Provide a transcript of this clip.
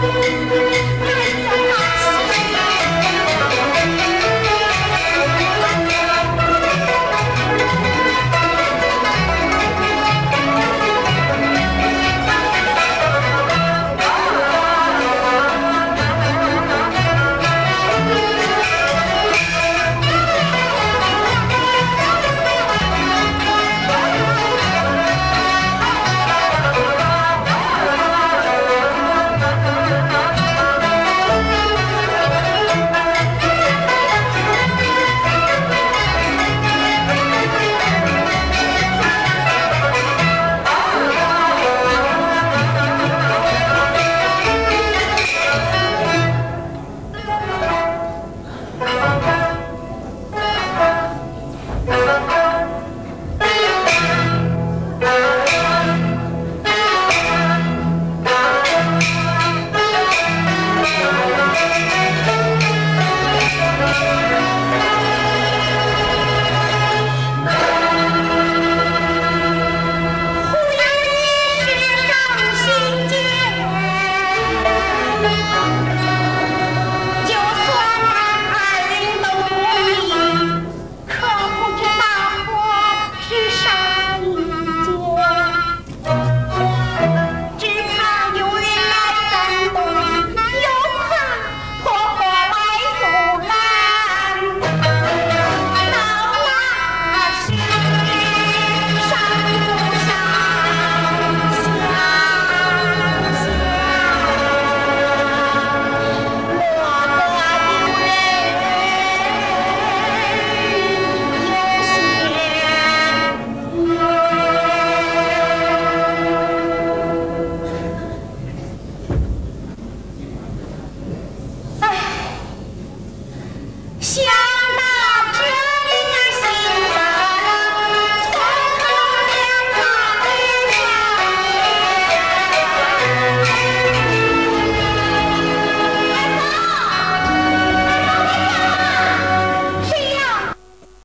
Música